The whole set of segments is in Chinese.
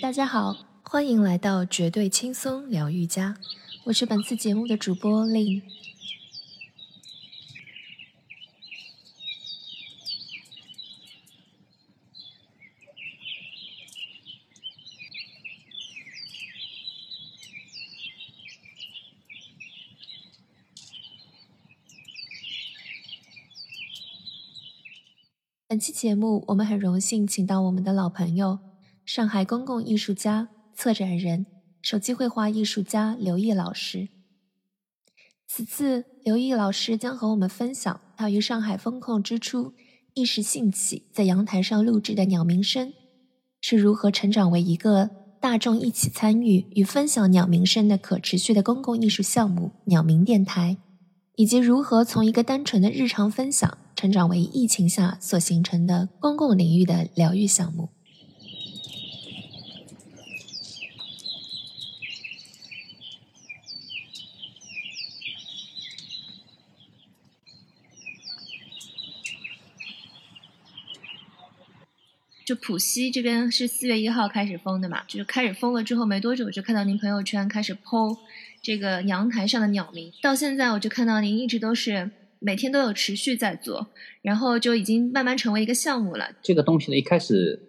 大家好，欢迎来到绝对轻松疗愈家，我是本次节目的主播令。本期节目，我们很荣幸请到我们的老朋友，上海公共艺术家、策展人、手机绘画艺术家刘毅老师。此次，刘毅老师将和我们分享他于上海封控之初一时兴起在阳台上录制的鸟鸣声，是如何成长为一个大众一起参与与分享鸟鸣声的可持续的公共艺术项目——鸟鸣电台，以及如何从一个单纯的日常分享。成长为疫情下所形成的公共领域的疗愈项目。就浦西这边是四月一号开始封的嘛，就是开始封了之后没多久，我就看到您朋友圈开始 PO 这个阳台上的鸟鸣，到现在我就看到您一直都是。每天都有持续在做，然后就已经慢慢成为一个项目了。这个东西呢，一开始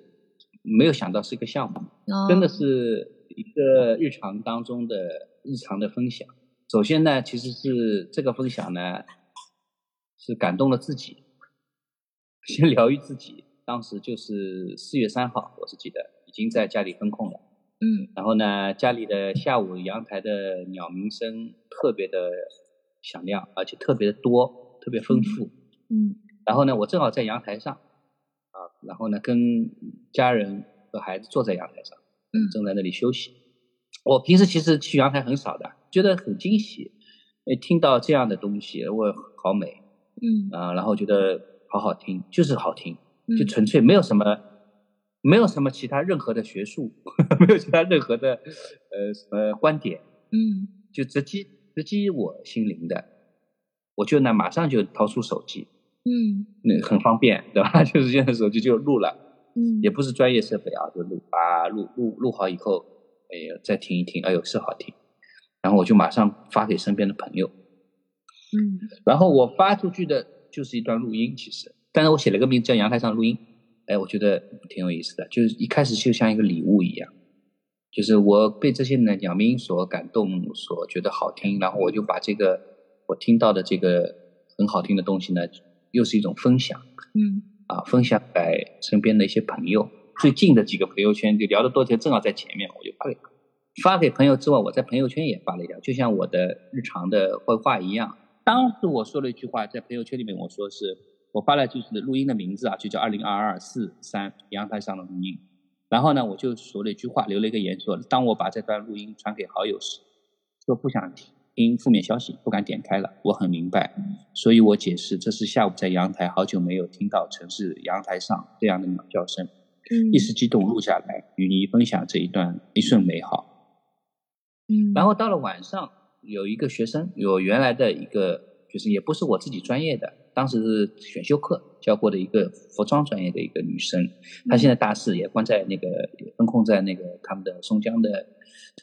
没有想到是一个项目，真的是一个日常当中的日常的分享。首先呢，其实是这个分享呢，是感动了自己，先疗愈自己。当时就是四月三号，我是记得已经在家里封控了。嗯。然后呢，家里的下午阳台的鸟鸣声特别的响亮，而且特别的多。特别丰富，嗯，然后呢，我正好在阳台上，啊，然后呢，跟家人和孩子坐在阳台上，嗯，正在那里休息。我平时其实去阳台很少的，觉得很惊喜，哎，听到这样的东西，我好美，嗯，啊，然后觉得好好听，就是好听，就纯粹没有什么，没有什么其他任何的学术，没有其他任何的呃什么观点，嗯，就直击直击我心灵的。我就呢，马上就掏出手机，嗯，那很方便，对吧？就是现在手机就录了，嗯，也不是专业设备啊，就录啊，录录录好以后，哎呦，再听一听，哎呦，是好听，然后我就马上发给身边的朋友，嗯，然后我发出去的就是一段录音，其实，但是我写了个名字叫阳台上录音，哎，我觉得挺有意思的，就是一开始就像一个礼物一样，就是我被这些呢鸟鸣所感动，所觉得好听，然后我就把这个。我听到的这个很好听的东西呢，又是一种分享，嗯，啊，分享给身边的一些朋友，最近的几个朋友圈就聊得多天，正好在前面，我就发给发给朋友之外，我在朋友圈也发了一条，就像我的日常的绘画一样。当时我说了一句话，在朋友圈里面，我说是我发了就是录音的名字啊，就叫二零二二四三阳台上的录音。然后呢，我就说了一句话，留了一个言说，当我把这段录音传给好友时，说不想听。因负面消息不敢点开了，我很明白，所以我解释这是下午在阳台，好久没有听到城市阳台上这样的鸟叫声，一时激动录下来，与你分享这一段一瞬美好。嗯，然后到了晚上，有一个学生，有原来的一个学生，也不是我自己专业的，当时是选修课教过的一个服装专业的一个女生，她现在大四，也关在那个封控在那个他们的松江的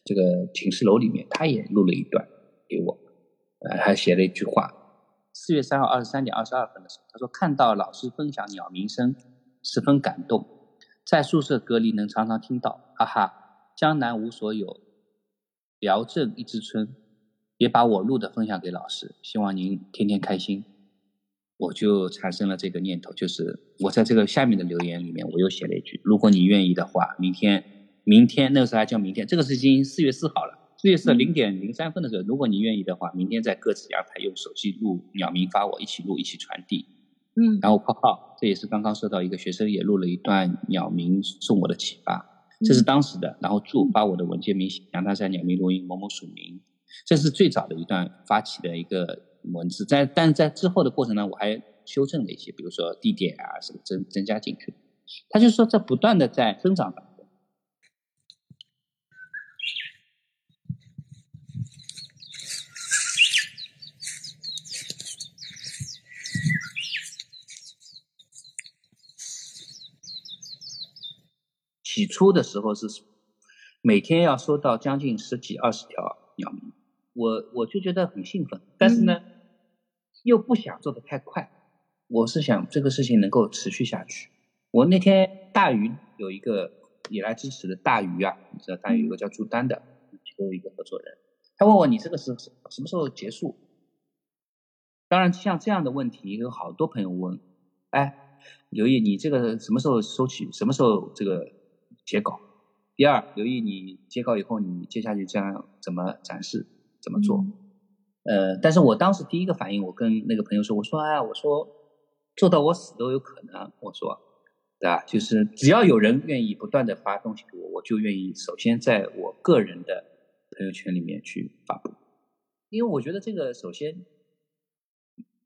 这个寝室楼里面，她也录了一段。给我，呃，还写了一句话。四月三号二十三点二十二分的时候，他说看到老师分享鸟鸣声，十分感动。在宿舍隔离能常常听到，哈哈，江南无所有，聊镇一枝春，也把我录的分享给老师，希望您天天开心。我就产生了这个念头，就是我在这个下面的留言里面，我又写了一句：如果你愿意的话，明天，明天那个时候还叫明天，这个是已经四月四号了。四月四零点零三分的时候，如果你愿意的话，明天在各自阳台用手机录鸟鸣发我，一起录一起传递。嗯，然后括号，这也是刚刚收到一个学生也录了一段鸟鸣送我的启发，这是当时的。然后祝发我的文件名杨大山鸟鸣录音某某署名，这是最早的一段发起的一个文字。在但是在之后的过程呢，我还修正了一些，比如说地点啊什么增增加进去。他就是说在不断的在增长的。起初的时候是每天要收到将近十几二十条鸟鸣，我我就觉得很兴奋，但是呢，又不想做的太快，我是想这个事情能够持续下去。我那天大鱼有一个也来支持的大鱼啊，你知道大鱼有个叫朱丹的，其中一个合作人，他问我你这个是什么时候结束？当然像这样的问题有好多朋友问，哎，刘毅你这个什么时候收起？什么时候这个截稿？第二，刘毅你截稿以后你接下去将怎么展示？怎么做？呃，但是我当时第一个反应，我跟那个朋友说，我说哎，我说做到我死都有可能，我说。对吧？就是只要有人愿意不断的发东西给我，我就愿意首先在我个人的朋友圈里面去发布，因为我觉得这个首先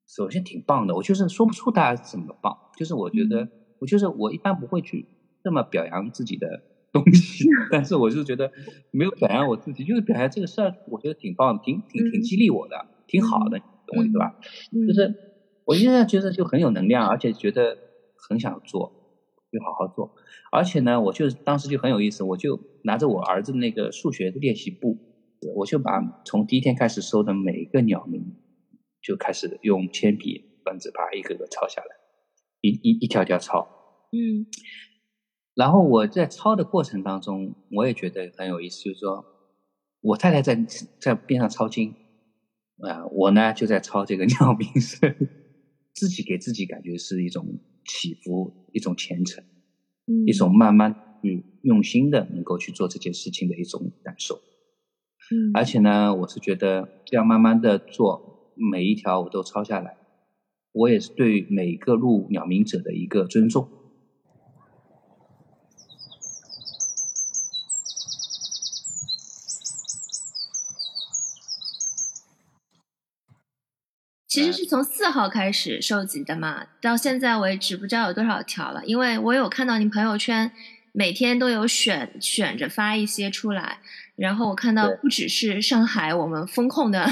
首先挺棒的。我就是说不出它怎么棒，就是我觉得我就是我一般不会去这么表扬自己的东西，但是我就觉得没有表扬我自己，就是表扬这个事儿，我觉得挺棒，挺挺挺激励我的，挺好的，懂我意思吧？就是我现在觉得就很有能量，而且觉得很想做。就好好做，而且呢，我就当时就很有意思，我就拿着我儿子那个数学的练习簿，我就把从第一天开始收的每一个鸟鸣，就开始用铅笔、本子把一个个抄下来，一一一条条抄。嗯。然后我在抄的过程当中，我也觉得很有意思，就是说我太太在在边上抄经，啊，我呢就在抄这个鸟鸣声，自己给自己感觉是一种。起伏，一种虔诚，一种慢慢与用心的能够去做这件事情的一种感受。嗯，而且呢，我是觉得这样慢慢的做，每一条我都抄下来，我也是对每个入鸟鸣者的一个尊重。其实是从四号开始收集的嘛，到现在为止不知道有多少条了。因为我有看到您朋友圈每天都有选选着发一些出来，然后我看到不只是上海我们风控的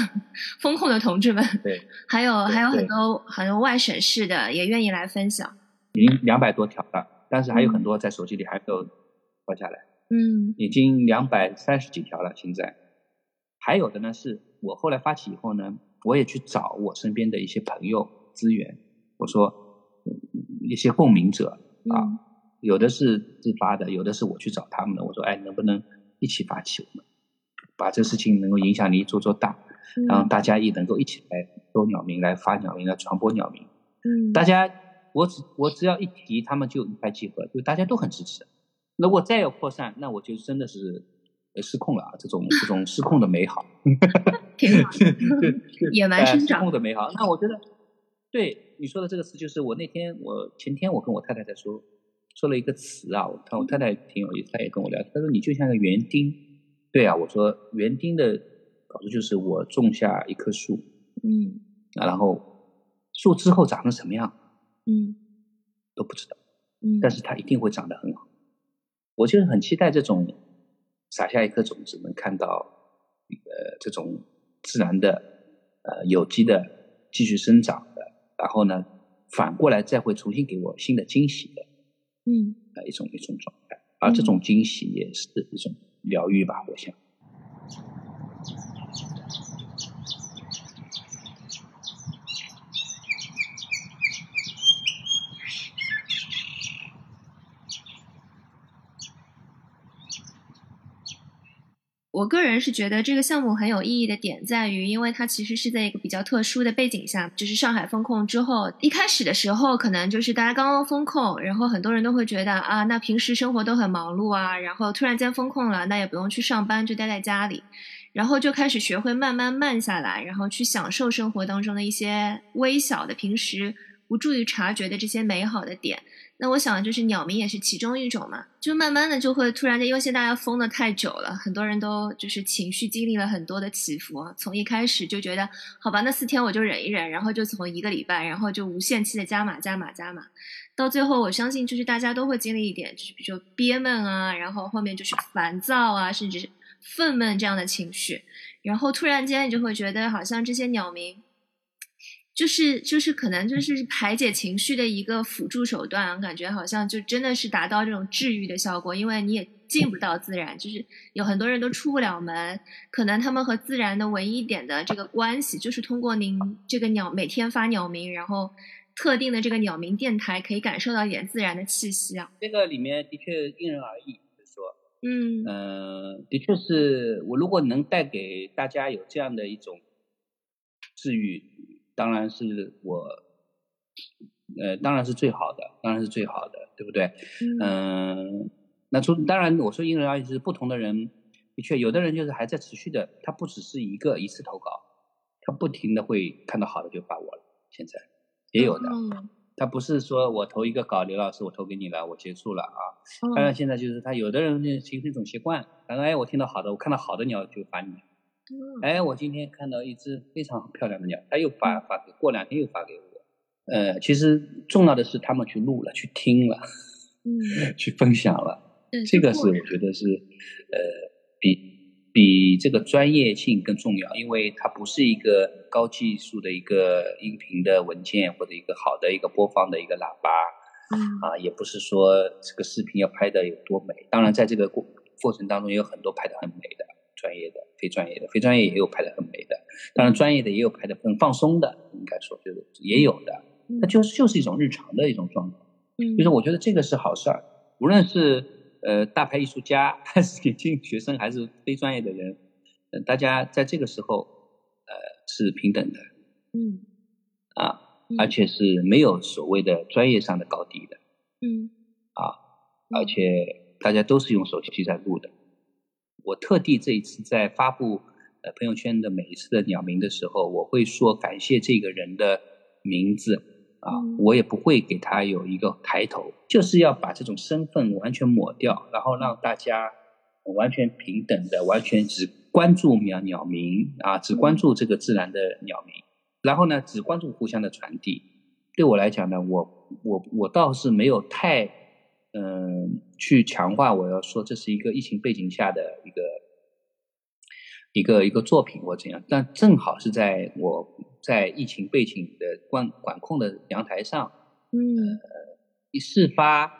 风控的同志们，对，还有还有很多很多外省市的也愿意来分享。已经两百多条了，但是还有很多在手机里还没有发下来。嗯，已经两百三十几条了，现在还有的呢，是我后来发起以后呢。我也去找我身边的一些朋友资源，我说一些共鸣者啊，有的是自发的，有的是我去找他们的。我说，哎，能不能一起发起，我们把这事情能够影响力做做大，然后大家也能够一起来收鸟鸣，来发鸟鸣，来传播鸟鸣。嗯，大家，我只我只要一提，他们就一拍即合，就大家都很支持。如果再有扩散，那我就真的是。失控了啊！这种这种失控的美好，挺好，野蛮生长。失控的美好，那我觉得，对你说的这个词，就是我那天我前天我跟我太太在说，说了一个词啊。我看我太太挺有意思，她也跟我聊，她说你就像个园丁。对啊，我说园丁的搞的就是我种下一棵树，嗯，然后树之后长成什么样，嗯，都不知道，嗯，但是它一定会长得很好。我就是很期待这种。撒下一颗种子，能看到呃这种自然的呃有机的继续生长的，然后呢反过来再会重新给我新的惊喜的，嗯，啊一种一种状态，而这种惊喜也是一种疗愈吧，我想。我个人是觉得这个项目很有意义的点在于，因为它其实是在一个比较特殊的背景下，就是上海封控之后，一开始的时候可能就是大家刚刚封控，然后很多人都会觉得啊，那平时生活都很忙碌啊，然后突然间封控了，那也不用去上班，就待在家里，然后就开始学会慢慢慢下来，然后去享受生活当中的一些微小的平时不注意察觉的这些美好的点。那我想，就是鸟鸣也是其中一种嘛，就慢慢的就会突然间，因为现在大家封的太久了，很多人都就是情绪经历了很多的起伏，从一开始就觉得好吧，那四天我就忍一忍，然后就从一个礼拜，然后就无限期的加码加码加码，到最后我相信就是大家都会经历一点，就是比如说憋闷啊，然后后面就是烦躁啊，甚至是愤懑这样的情绪，然后突然间你就会觉得好像这些鸟鸣。就是就是可能就是排解情绪的一个辅助手段，感觉好像就真的是达到这种治愈的效果，因为你也进不到自然，就是有很多人都出不了门，可能他们和自然的唯一点的这个关系，就是通过您这个鸟每天发鸟鸣，然后特定的这个鸟鸣电台，可以感受到一点自然的气息啊。这个里面的确因人而异，就是说，嗯呃，的确是我如果能带给大家有这样的一种治愈，当然是我，呃，当然是最好的，当然是最好的，对不对？嗯，那从当然我说因人而异，是不同的人，的确有的人就是还在持续的，他不只是一个一次投稿，他不停的会看到好的就发我了，现在也有的，他不是说我投一个稿，刘老师我投给你了，我结束了啊。当然现在就是他有的人就形成一种习惯，他说哎我听到好的，我看到好的鸟就发你。哎，我今天看到一只非常漂亮的鸟，他又发发给，过两天又发给我。呃，其实重要的是他们去录了，去听了，嗯，去分享了。嗯这个是我觉得是，呃，比比这个专业性更重要，因为它不是一个高技术的一个音频的文件或者一个好的一个播放的一个喇叭，嗯啊，也不是说这个视频要拍的有多美。当然，在这个过过程当中，也有很多拍的很美的。专业的、非专业的，非专业也有拍的很美的，当然专业的也有拍的很放松的，应该说就是也有的，那就是就是一种日常的一种状态。嗯，就是我觉得这个是好事儿，无论是呃大牌艺术家，还是年轻学生，还是非专业的人，呃，大家在这个时候呃是平等的，嗯。啊，而且是没有所谓的专业上的高低的，嗯。啊，而且大家都是用手机在录的。我特地这一次在发布呃朋友圈的每一次的鸟鸣的时候，我会说感谢这个人的名字啊，我也不会给他有一个抬头，就是要把这种身份完全抹掉，然后让大家完全平等的，完全只关注鸟鸟鸣啊，只关注这个自然的鸟鸣，然后呢，只关注互相的传递。对我来讲呢，我我我倒是没有太。嗯，去强化我要说这是一个疫情背景下的一个一个一个作品或怎样，但正好是在我在疫情背景的管管控的阳台上，嗯，一事发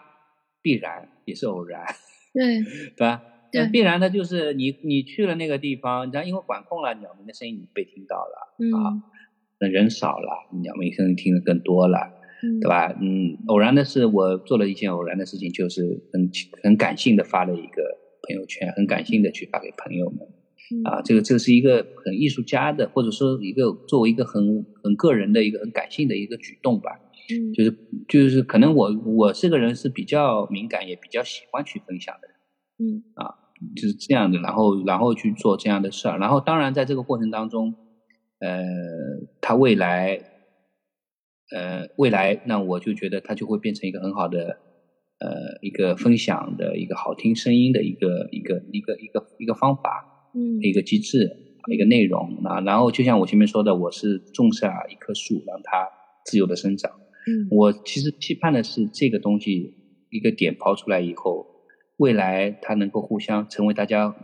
必然也是偶然，对 对吧？对，必然的就是你你去了那个地方，然后因为管控了，鸟鸣的声音你被听到了，啊，那人少了，鸟鸣声音听得更多了。对吧？嗯，偶然的是，我做了一件偶然的事情，就是很很感性的发了一个朋友圈，很感性的去发给朋友们。啊，这个这是一个很艺术家的，或者说一个作为一个很很个人的一个很感性的一个举动吧。嗯，就是就是可能我我这个人是比较敏感，也比较喜欢去分享的人。嗯，啊，就是这样的，然后然后去做这样的事儿，然后当然在这个过程当中，呃，他未来。呃，未来那我就觉得它就会变成一个很好的，呃，一个分享的一个好听声音的一个一个一个一个一个方法，嗯，一个机制，一个内容啊。然后就像我前面说的，我是种下一棵树，让它自由的生长。嗯，我其实期盼的是这个东西一个点抛出来以后，未来它能够互相成为大家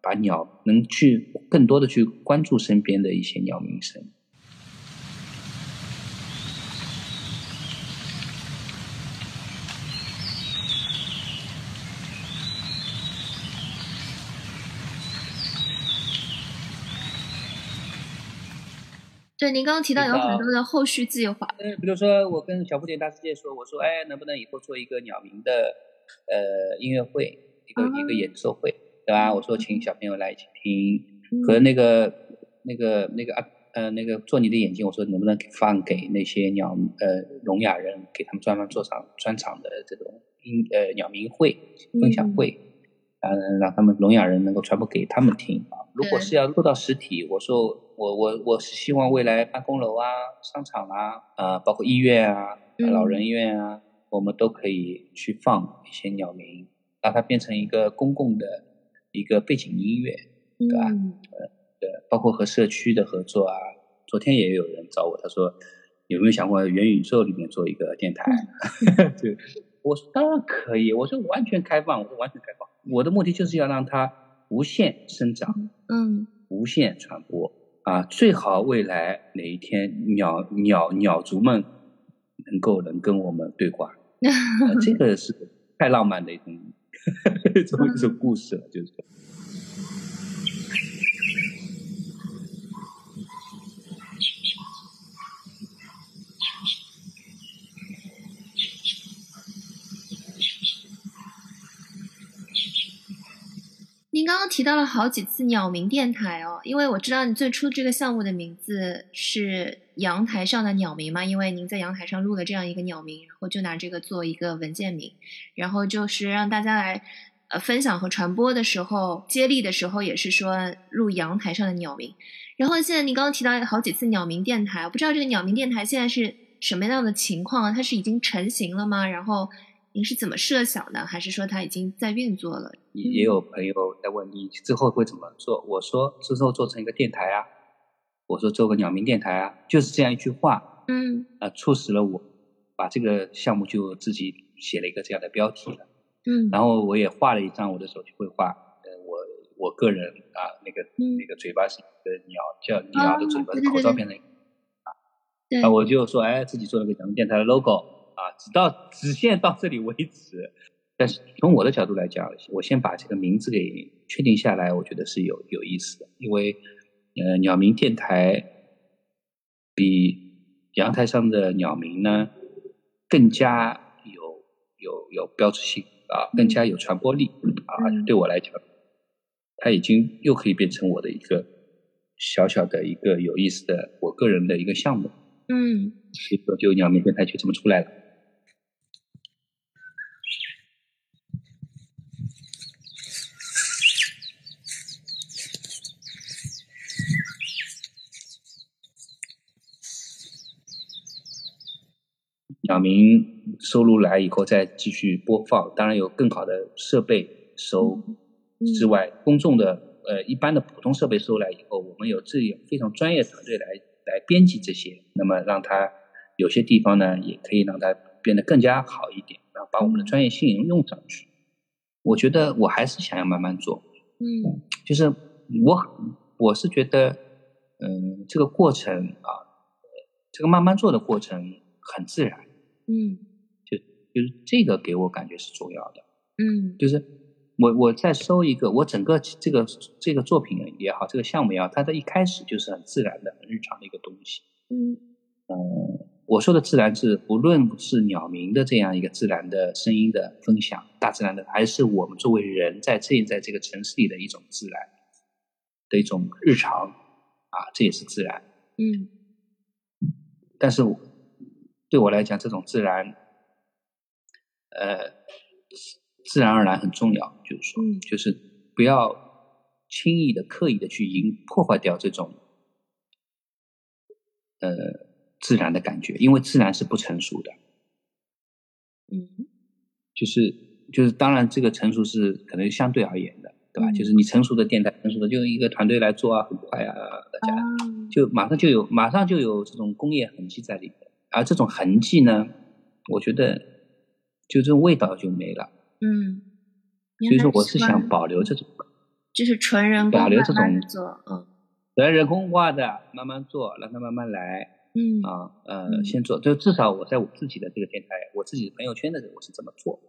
把鸟能去更多的去关注身边的一些鸟鸣声。对，您刚刚提到有很多的后续计划。嗯，比如说我跟小不点大世界说，我说，哎，能不能以后做一个鸟鸣的呃音乐会，一个一个演奏会，对吧？我说请小朋友来一起听，和那个那个那个啊呃那个做你的眼睛，我说能不能放给那些鸟呃聋哑人，给他们专门做场专场的这种音呃鸟鸣会分享会。嗯，让他们聋哑人能够传播给他们听啊。如果是要做到实体，我说我我我是希望未来办公楼啊、商场啊、啊包括医院啊、老人院啊，我们都可以去放一些鸟鸣，让它变成一个公共的一个背景音乐，对吧？呃，对，包括和社区的合作啊。昨天也有人找我，他说有没有想过元宇宙里面做一个电台？对，我说当然可以，我说完全开放，我说完全开放。我的目的就是要让它无限生长，嗯，无限传播啊！最好未来哪一天鸟鸟鸟族们能够能跟我们对话，这个是太浪漫的一种 一种一种故事了，就是提到了好几次鸟鸣电台哦，因为我知道你最初这个项目的名字是阳台上的鸟鸣嘛，因为您在阳台上录了这样一个鸟鸣，然后就拿这个做一个文件名，然后就是让大家来呃分享和传播的时候，接力的时候也是说录阳台上的鸟鸣。然后现在您刚刚提到好几次鸟鸣电台，我不知道这个鸟鸣电台现在是什么样的情况？它是已经成型了吗？然后。您是怎么设想的？还是说它已经在运作了？也也有朋友在问你之后会怎么做？我说之后做成一个电台啊，我说做个鸟鸣电台啊，就是这样一句话，嗯，啊，促使了我把这个项目就自己写了一个这样的标题了，嗯，然后我也画了一张我的手机绘画，呃，我我个人啊，那个那个嘴巴是一个鸟，叫鸟的嘴巴的口罩变成啊，啊，我就说哎，自己做了个鸟鸣电台的 logo。啊，直到直线到这里为止。但是从我的角度来讲，我先把这个名字给确定下来，我觉得是有有意思的。因为，呃，鸟鸣电台比阳台上的鸟鸣呢更加有有有标志性啊，更加有传播力啊。对我来讲，它已经又可以变成我的一个小小的一个有意思的我个人的一个项目。嗯，所以说，就鸟鸣电台就这么出来了。鸟鸣收录来以后再继续播放，当然有更好的设备收之外，公众的呃一般的普通设备收来以后，我们有自己非常专业团队来来编辑这些，那么让它有些地方呢也可以让它变得更加好一点，然后把我们的专业性用上去。我觉得我还是想要慢慢做，嗯，就是我我是觉得，嗯，这个过程啊，这个慢慢做的过程很自然。嗯，就就是这个给我感觉是重要的。嗯，就是我我在收一个，我整个这个这个作品也好，这个项目也好，它的一开始就是很自然的、很日常的一个东西。嗯嗯，我说的自然是不论是鸟鸣的这样一个自然的声音的分享，大自然的，还是我们作为人在这在这个城市里的一种自然的一种日常啊，这也是自然。嗯，但是我。对我来讲，这种自然，呃，自然而然很重要。就是说，就是不要轻易的、刻意的去引破坏掉这种，呃，自然的感觉，因为自然是不成熟的。嗯，就是就是，当然这个成熟是可能相对而言的，对吧？就是你成熟的电台，成熟的就一个团队来做啊，很快啊，大家就马上就有马上就有这种工业痕迹在里面。而这种痕迹呢，我觉得就这种味道就没了。嗯，所以说我是想保留这种，就是纯人工保留这种做，嗯，纯人工化的，慢慢做，让它慢慢来。嗯啊呃，先做，就至少我在我自己的这个电台，我自己的朋友圈的我是这么做。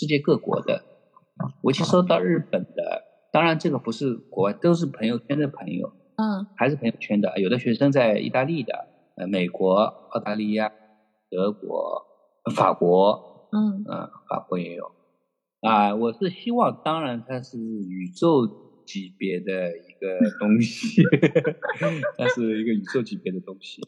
世界各国的，我去收到日本的，当然这个不是国外，都是朋友圈的朋友，嗯，还是朋友圈的。有的学生在意大利的，呃，美国、澳大利亚、德国、法国，嗯嗯，法国也有。啊，我是希望，当然它是宇宙级别的一个东西，它是一个宇宙级别的东西，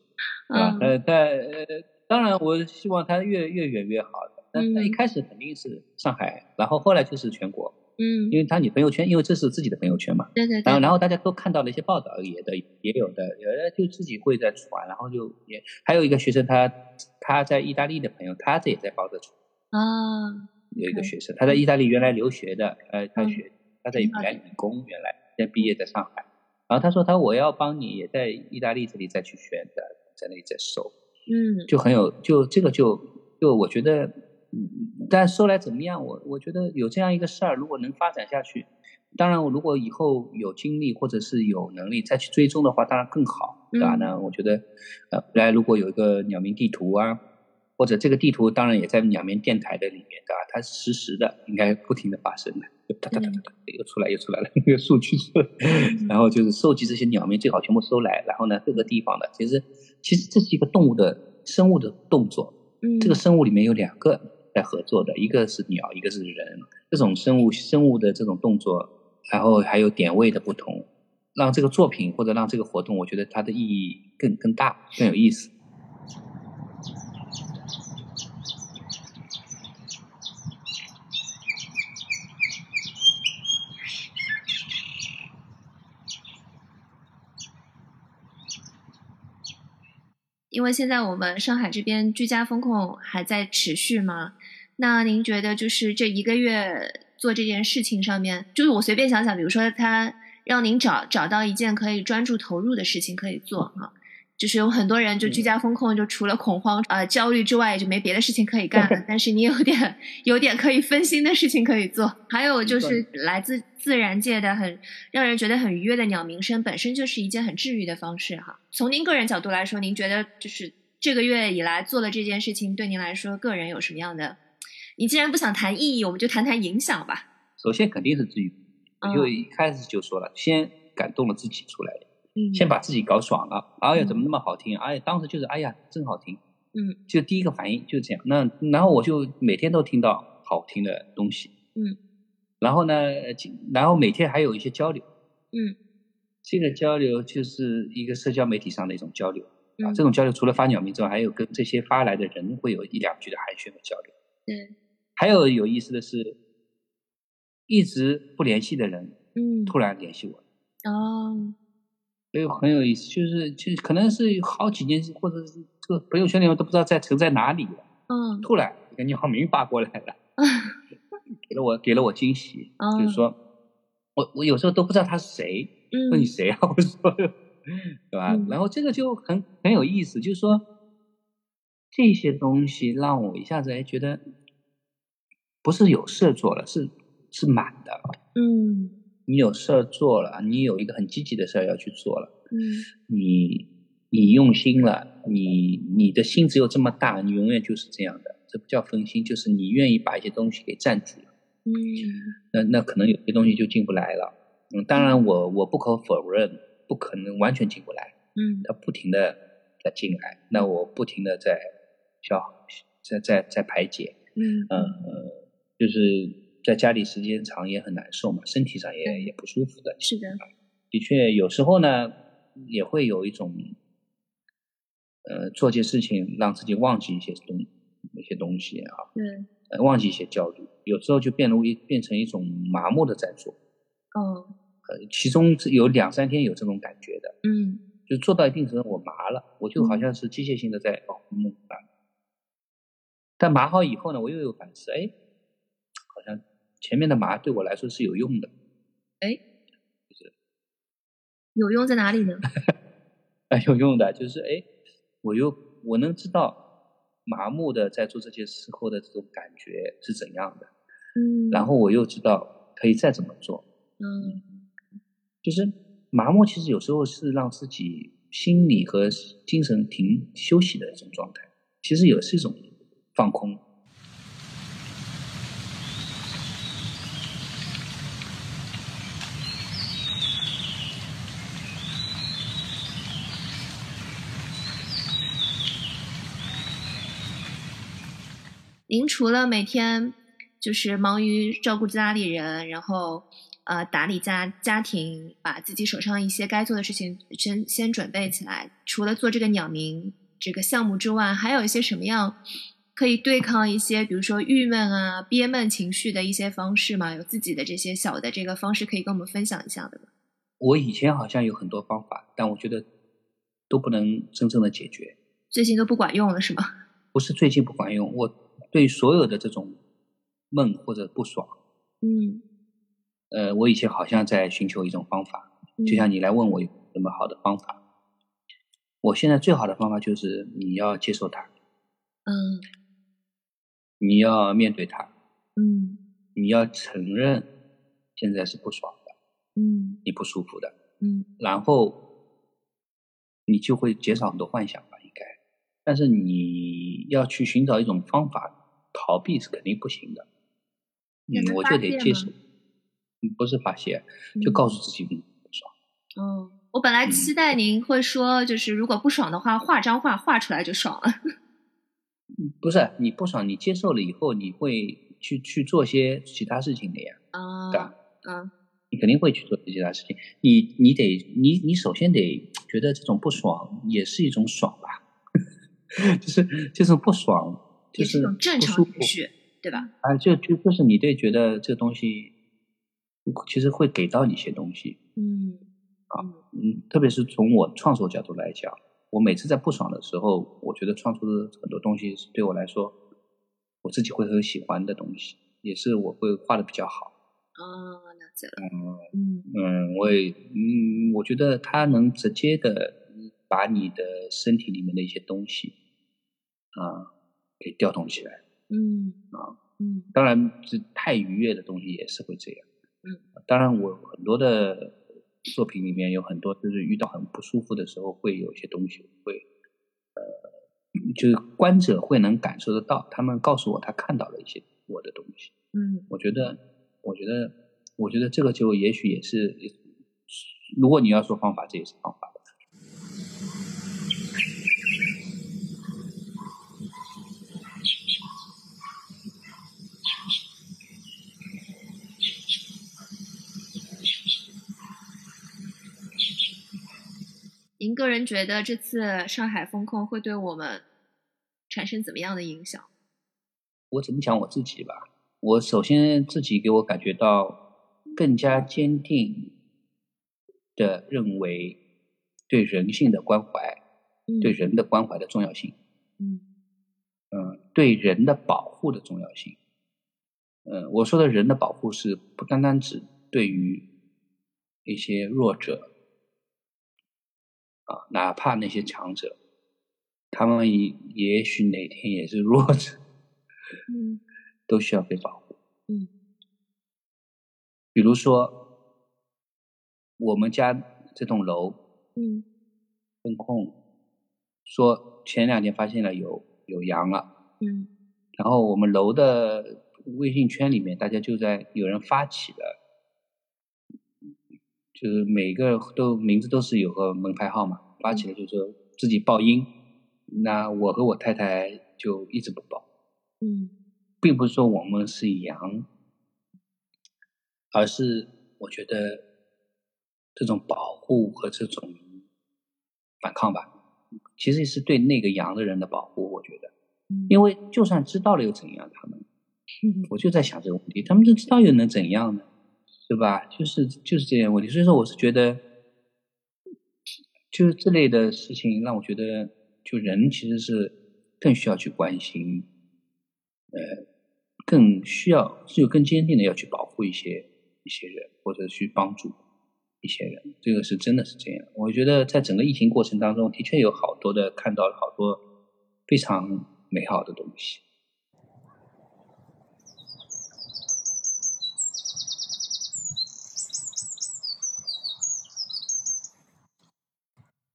啊，呃，但呃，当然我希望它越越远越好的。那那一开始肯定是上海，然后后来就是全国，嗯，因为他女朋友圈，因为这是自己的朋友圈嘛，对对，然后然后大家都看到了一些报道，也的也有的，有的就自己会在传，然后就也还有一个学生，他他在意大利的朋友，他这也在报着传啊，有一个学生他在意大利原来留学的，呃，他学他在原来理工，原来现在毕业在上海，然后他说他我要帮你也在意大利这里再去选的，在那里再收，嗯，就很有就这个就就我觉得。嗯，但说来怎么样？我我觉得有这样一个事儿，如果能发展下去，当然我，如果以后有精力或者是有能力再去追踪的话，当然更好，对吧？嗯那我觉得，呃，未来如果有一个鸟鸣地图啊，或者这个地图当然也在鸟鸣电台的里面，对吧？它是实时的，应该不停的发生的，就哒哒哒哒哒，又出来又出来了，那个数据，然后就是收集这些鸟鸣，最好全部收来，然后呢，各个地方的，其实其实这是一个动物的生物的动作，嗯，这个生物里面有两个在合作的，一个是鸟，一个是人。这种生物生物的这种动作，然后还有点位的不同，让这个作品或者让这个活动，我觉得它的意义更更大，更有意思。因为现在我们上海这边居家风控还在持续嘛，那您觉得就是这一个月做这件事情上面，就是我随便想想，比如说他让您找找到一件可以专注投入的事情可以做啊，就是有很多人就居家风控，就除了恐慌呃焦虑之外，也就没别的事情可以干了。但是你有点有点可以分心的事情可以做，还有就是来自自然界的很让人觉得很愉悦的鸟鸣声，本身就是一件很治愈的方式哈。从您个人角度来说，您觉得就是这个月以来做的这件事情，对您来说个人有什么样的？你既然不想谈意义，我们就谈谈影响吧。首先肯定是治愈，我就一开始就说了，先感动了自己出来的，嗯先把自己搞爽了。哎呀，怎么那么好听？哎呀，当时就是哎呀，真好听。嗯，就第一个反应就是这样。那然后我就每天都听到好听的东西。嗯。然后呢，然后每天还有一些交流。嗯。这个交流就是一个社交媒体上的一种交流啊。嗯这种交流除了发鸟鸣之外，还有跟这些发来的人会有一两句的寒暄和交流。对，还有有意思的是，一直不联系的人嗯，突然联系我，哦，所以很有意思。就是就可能是好几年，或者是这个朋友圈里面都不知道在存在哪里了。嗯，突然一个鸟鸣发过来了，给了我给了我惊喜，哦就是说我我有时候都不知道他是谁，问你嗯谁啊？我说对吧？嗯然后这个就很很有意思，就是说这些东西让我一下子哎觉得不是有事儿做了，是是满的。嗯。你有事儿做了，你有一个很积极的事儿要去做了，嗯。你你用心了，你你的心只有这么大，你永远就是这样的，这不叫分心，就是你愿意把一些东西给占住了，嗯。那那可能有些东西就进不来了。嗯，当然我我不可否认，不可能完全进不来，嗯。它不停的在进来，那我不停的在消在在在排解，嗯。嗯呃，就是在家里时间长也很难受嘛，身体上也对。也不舒服的，是的，的确，有时候呢，也会有一种，呃，做些事情让自己忘记一些东一些东西啊，对，呃忘记一些焦虑，有时候就变为变成一种麻木的在做，哦，呃，其中有两三天有这种感觉的，嗯。就做到一定程度我麻了，我就好嗯。像是机械性的在但麻好以后呢，我又有反思，哎，前面的麻对我来说是有用的，哎，有用在哪里呢？很 有用的，就是哎，我又我能知道麻木的在做这些事后的这种感觉是怎样的，嗯，然后我又知道可以再怎么做，嗯就是麻木其实有时候是让自己心理和精神停休息的一种状态，其实也是一种放空。您除了每天就是忙于照顾家里人，然后呃打理家家庭，把自己手上一些该做的事情先先准备起来，除了做这个鸟鸣这个项目之外，还有一些什么样可以对抗一些，比如说郁闷啊、憋闷情绪的一些方式吗？有自己的这些小的这个方式可以跟我们分享一下的吗？我以前好像有很多方法，但我觉得都不能真正的解决。最近都不管用了是吗？不是最近不管用，我对所有的这种闷或者不爽，嗯，呃，我以前好像在寻求一种方法，就像你来问我有什么好的方法，我现在最好的方法就是你要接受它，嗯。你要面对它，嗯。你要承认现在是不爽的，嗯。你不舒服的，嗯。然后你就会减少很多幻想吧，应该。但是你要去寻找一种方法逃避是肯定不行的。嗯，我就得接受，嗯不是发泄，就嗯告诉自己嗯不爽。嗯，我本来嗯期待您会说，就是如果不爽的话，画张画画出来就爽了。不是你不爽，你接受了以后，你会去去做些其他事情的呀，啊对吧啊，嗯你肯定会去做其他事情。你你得你你首先得觉得这种不爽也是一种爽吧，就是这种不爽就也是一种正常情绪，对吧？啊，就就就是你对觉得这个东西其实会给到你一些东西，嗯啊嗯嗯，特别是从我创作角度来讲，我每次在不爽的时候，我觉得创作的很多东西是对我来说，我自己会很喜欢的东西，也是我会画的比较好。哦，了解了。嗯嗯嗯，我也嗯，我觉得它能直接的把你的身体里面的一些东西啊给调动起来。嗯啊嗯当然，这太愉悦的东西也是会这样。嗯，当然，我很多的作品里面有很多就是遇到很不舒服的时候，会有一些东西会，呃，就是观者会能感受得到，他们告诉我他看到了一些我的东西。嗯我觉得，我觉得，我觉得这个就也许也是，如果你要说方法，这也是方法吧。您个人觉得这次上海风控会对我们产生怎么样的影响？我怎么讲我自己吧？我首先自己给我感觉到更加坚定的认为对人性的关怀，嗯对人的关怀的重要性，嗯嗯，对人的保护的重要性。嗯，我说的人的保护是不单单指对于一些弱者啊，哪怕那些强者，他们也也许哪天也是弱者，嗯都需要被保护。嗯。比如说，我们家这栋楼嗯。风控说前两天发现了有有羊了，嗯。然后我们楼的微信圈里面，大家就在有人发起了，就是每个都名字都是有个门牌号嘛，发起来就是说自己报音，那我和我太太就一直不报，嗯并不是说我们是羊，而是我觉得这种保护和这种反抗吧，其实是对那个羊的人的保护。我觉得，嗯因为就算知道了又怎样？他们，嗯我就在想这个问题，他们都知道又能怎样呢？对吧？就是就是这样问题。所以说，我是觉得，就是这类的事情让我觉得，就人其实是更需要去关心，呃，更需要是有更坚定的要去保护一些一些人，或者去帮助一些人。这个是真的是这样。我觉得在整个疫情过程当中，的确有好多的看到了好多非常美好的东西。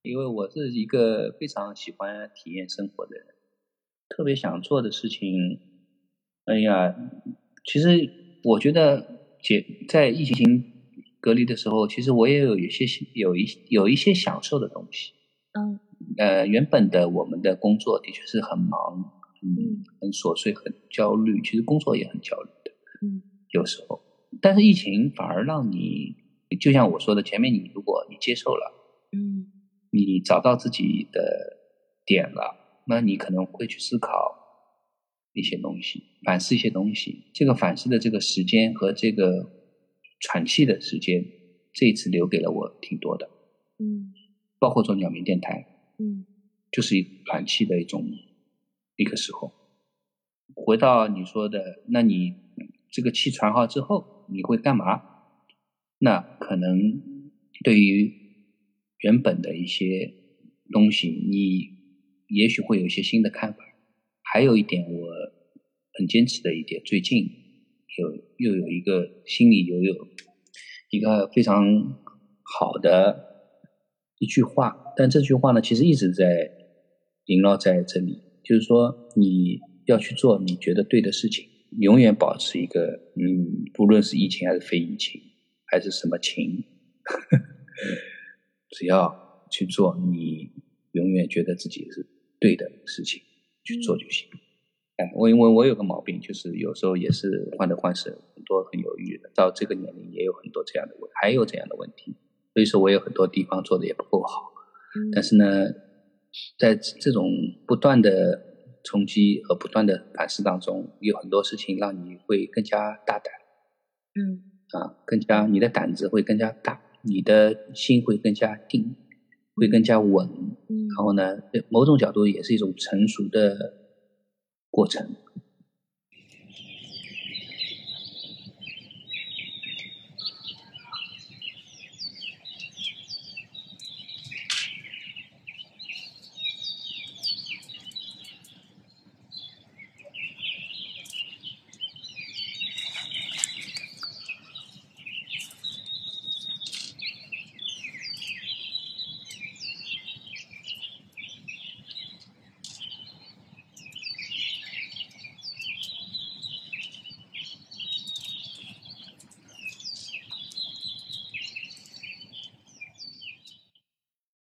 因为我是一个非常喜欢体验生活的人，特别想做的事情，哎呀，其实我觉得解在疫情隔离的时候，其实我也有一些有一有一些享受的东西。嗯呃，原本的我们的工作的确是很忙，嗯嗯，很琐碎，很焦虑。其实工作也很焦虑的，嗯有时候。但是疫情反而让你，就像我说的，前面你如果你接受了。嗯你找到自己的点了，那你可能会去思考一些东西，反思一些东西。这个反思的这个时间和这个喘气的时间，这一次留给了我挺多的，嗯包括做鸟鸣电台，嗯就是一喘气的一种一个时候。回到你说的，那你这个气喘好之后，你会干嘛？那可能对于原本的一些东西，你也许会有一些新的看法。还有一点，我很坚持的一点，最近有又有一个心里有有一个非常好的一句话，但这句话呢，其实一直在萦绕在这里，就是说你要去做你觉得对的事情，永远保持一个嗯，不论是疫情还是非疫情，还是什么情，呵呵只要去做你永远觉得自己是对的事情，去做就行。哎，我因为我有个毛病，就是有时候也是患得患失，很多很犹豫的。到这个年龄也有很多这样的问，还有这样的问题，所以说我有很多地方做的也不够好。但是呢，在这种不断的冲击和不断的反思当中，有很多事情让你会更加大胆。嗯，啊，更加你的胆子会更加大，你的心会更加定，会更加稳。嗯，然后呢，某种角度也是一种成熟的。过程，